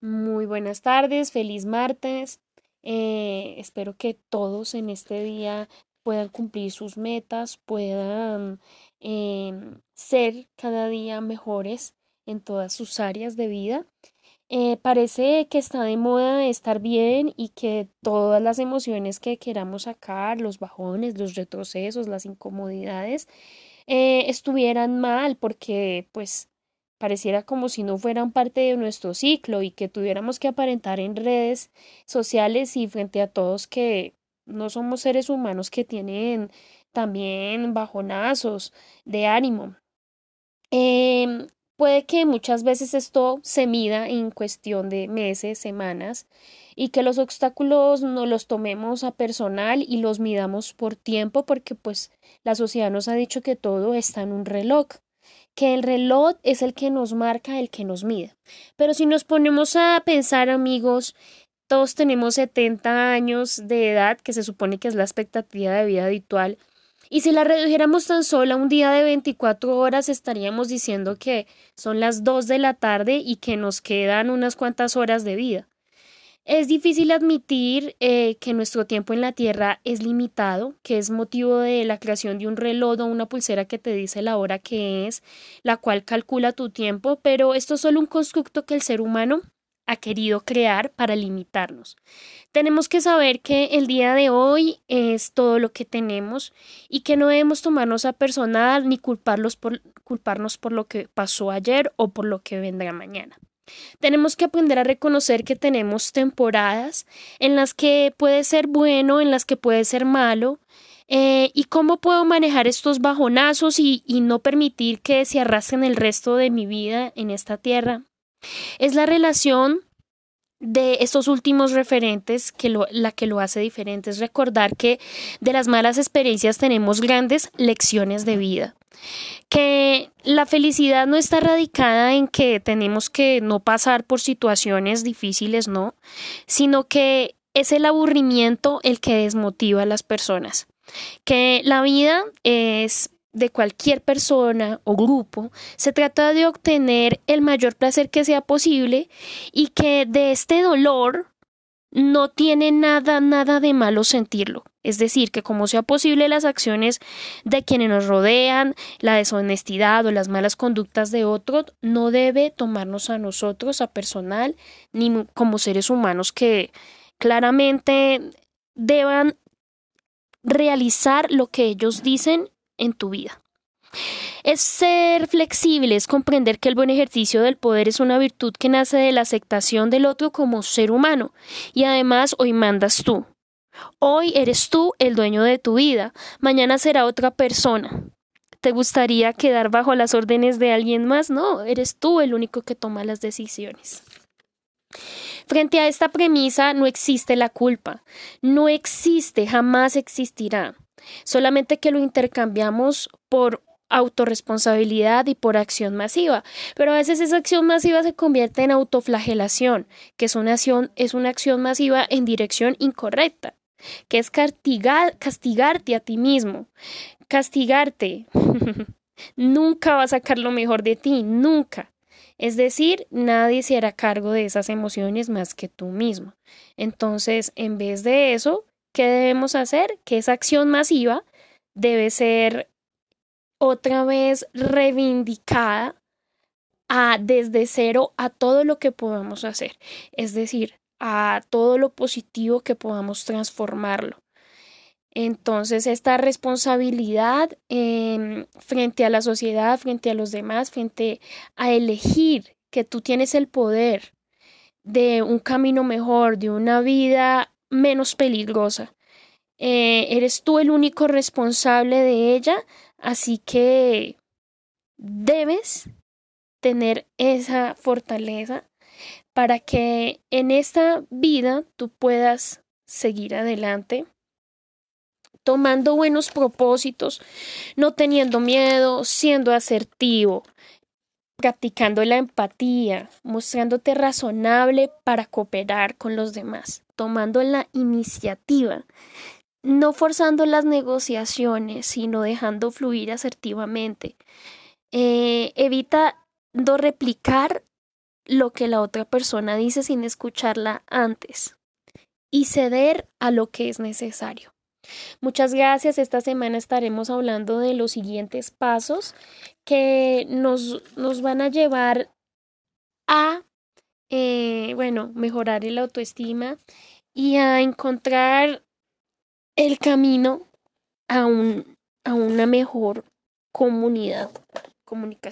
Muy buenas tardes, feliz martes. Eh, espero que todos en este día puedan cumplir sus metas, puedan em, ser cada día mejores en todas sus áreas de vida. Eh, parece que está de moda estar bien y que todas las emociones que queramos sacar, los bajones, los retrocesos, las incomodidades, eh, estuvieran mal porque pues pareciera como si no fueran parte de nuestro ciclo y que tuviéramos que aparentar en redes sociales y frente a todos que no somos seres humanos que tienen también bajonazos de ánimo. Em, puede que muchas veces esto se mida en cuestión de meses, semanas, y que los obstáculos no los tomemos a personal y los midamos por tiempo, porque pues la sociedad nos ha dicho que todo está en un reloj que el reloj es el que nos marca, el que nos mide. Pero si nos ponemos a pensar, amigos, todos tenemos 70 años de edad, que se supone que es la expectativa de vida habitual, y si la redujéramos tan solo a un día de 24 horas, estaríamos diciendo que son las 2 de la tarde y que nos quedan unas cuantas horas de vida. Es difícil admitir eh, que nuestro tiempo en la Tierra es limitado, que es motivo de la creación de un reloj o una pulsera que te dice la hora que es, la cual calcula tu tiempo, pero esto es solo un constructo que el ser humano ha querido crear para limitarnos. Tenemos que saber que el día de hoy es todo lo que tenemos y que no debemos tomarnos a personal ni culparlos por, culparnos por lo que pasó ayer o por lo que vendrá mañana. Tenemos que aprender a reconocer que tenemos temporadas en las que puede ser bueno, en las que puede ser malo, eh, y cómo puedo manejar estos bajonazos y, no permitir que se arrastren el resto de mi vida en esta tierra. Es la relación de estos últimos referentes que la que lo hace diferente. Es recordar que de las malas experiencias tenemos grandes lecciones de vida que la felicidad no está radicada en que tenemos que no pasar por situaciones difíciles, no, sino que es el aburrimiento el que desmotiva a las personas. Que la vida es de cualquier persona o grupo, se trata de obtener el mayor placer que sea posible y que de este dolor no tiene nada, nada de malo sentirlo. Es decir, que como sea posible las acciones de quienes nos rodean, la deshonestidad o las malas conductas de otros, no debe tomarnos a nosotros, a personal, ni como seres humanos que claramente deban realizar lo que ellos dicen en tu vida. Es ser flexible, es comprender que el buen ejercicio del poder es una virtud que nace de la aceptación del otro como ser humano. Y además hoy mandas tú. Hoy eres tú el dueño de tu vida, mañana será otra persona. ¿Te gustaría quedar bajo las órdenes de alguien más? No, eres tú el único que toma las decisiones. Frente a esta premisa no existe la culpa, no existe, jamás existirá, solamente que lo intercambiamos por autorresponsabilidad y por acción masiva. Pero a veces esa acción masiva se convierte en autoflagelación, que es una acción, es una acción masiva en dirección incorrecta, que es castigar, castigarte a ti mismo. Castigarte nunca va a sacar lo mejor de ti, nunca. Es decir, nadie se hará cargo de esas emociones más que tú mismo. Entonces, en vez de eso, ¿qué debemos hacer? Que esa acción masiva debe ser otra vez reivindicada a desde cero a todo lo que podamos hacer, es decir, a todo lo positivo que podamos transformarlo. Entonces, esta responsabilidad em, frente a la sociedad, frente a los demás, frente a elegir que tú tienes el poder de un camino mejor, de una vida menos peligrosa. Eh, eres tú el único responsable de ella, Así que debes tener esa fortaleza para que en esta vida tú puedas seguir adelante tomando buenos propósitos, no teniendo miedo, siendo asertivo, practicando la empatía, mostrándote razonable para cooperar con los demás, tomando la iniciativa no forzando las negociaciones, sino dejando fluir asertivamente. Eh, evita no replicar lo que la otra persona dice sin escucharla antes y ceder a lo que es necesario. Muchas gracias. Esta semana estaremos hablando de los siguientes pasos que nos, nos van a llevar a, eh, bueno, mejorar el autoestima y a encontrar el camino a, un, a una mejor comunidad, comunicación.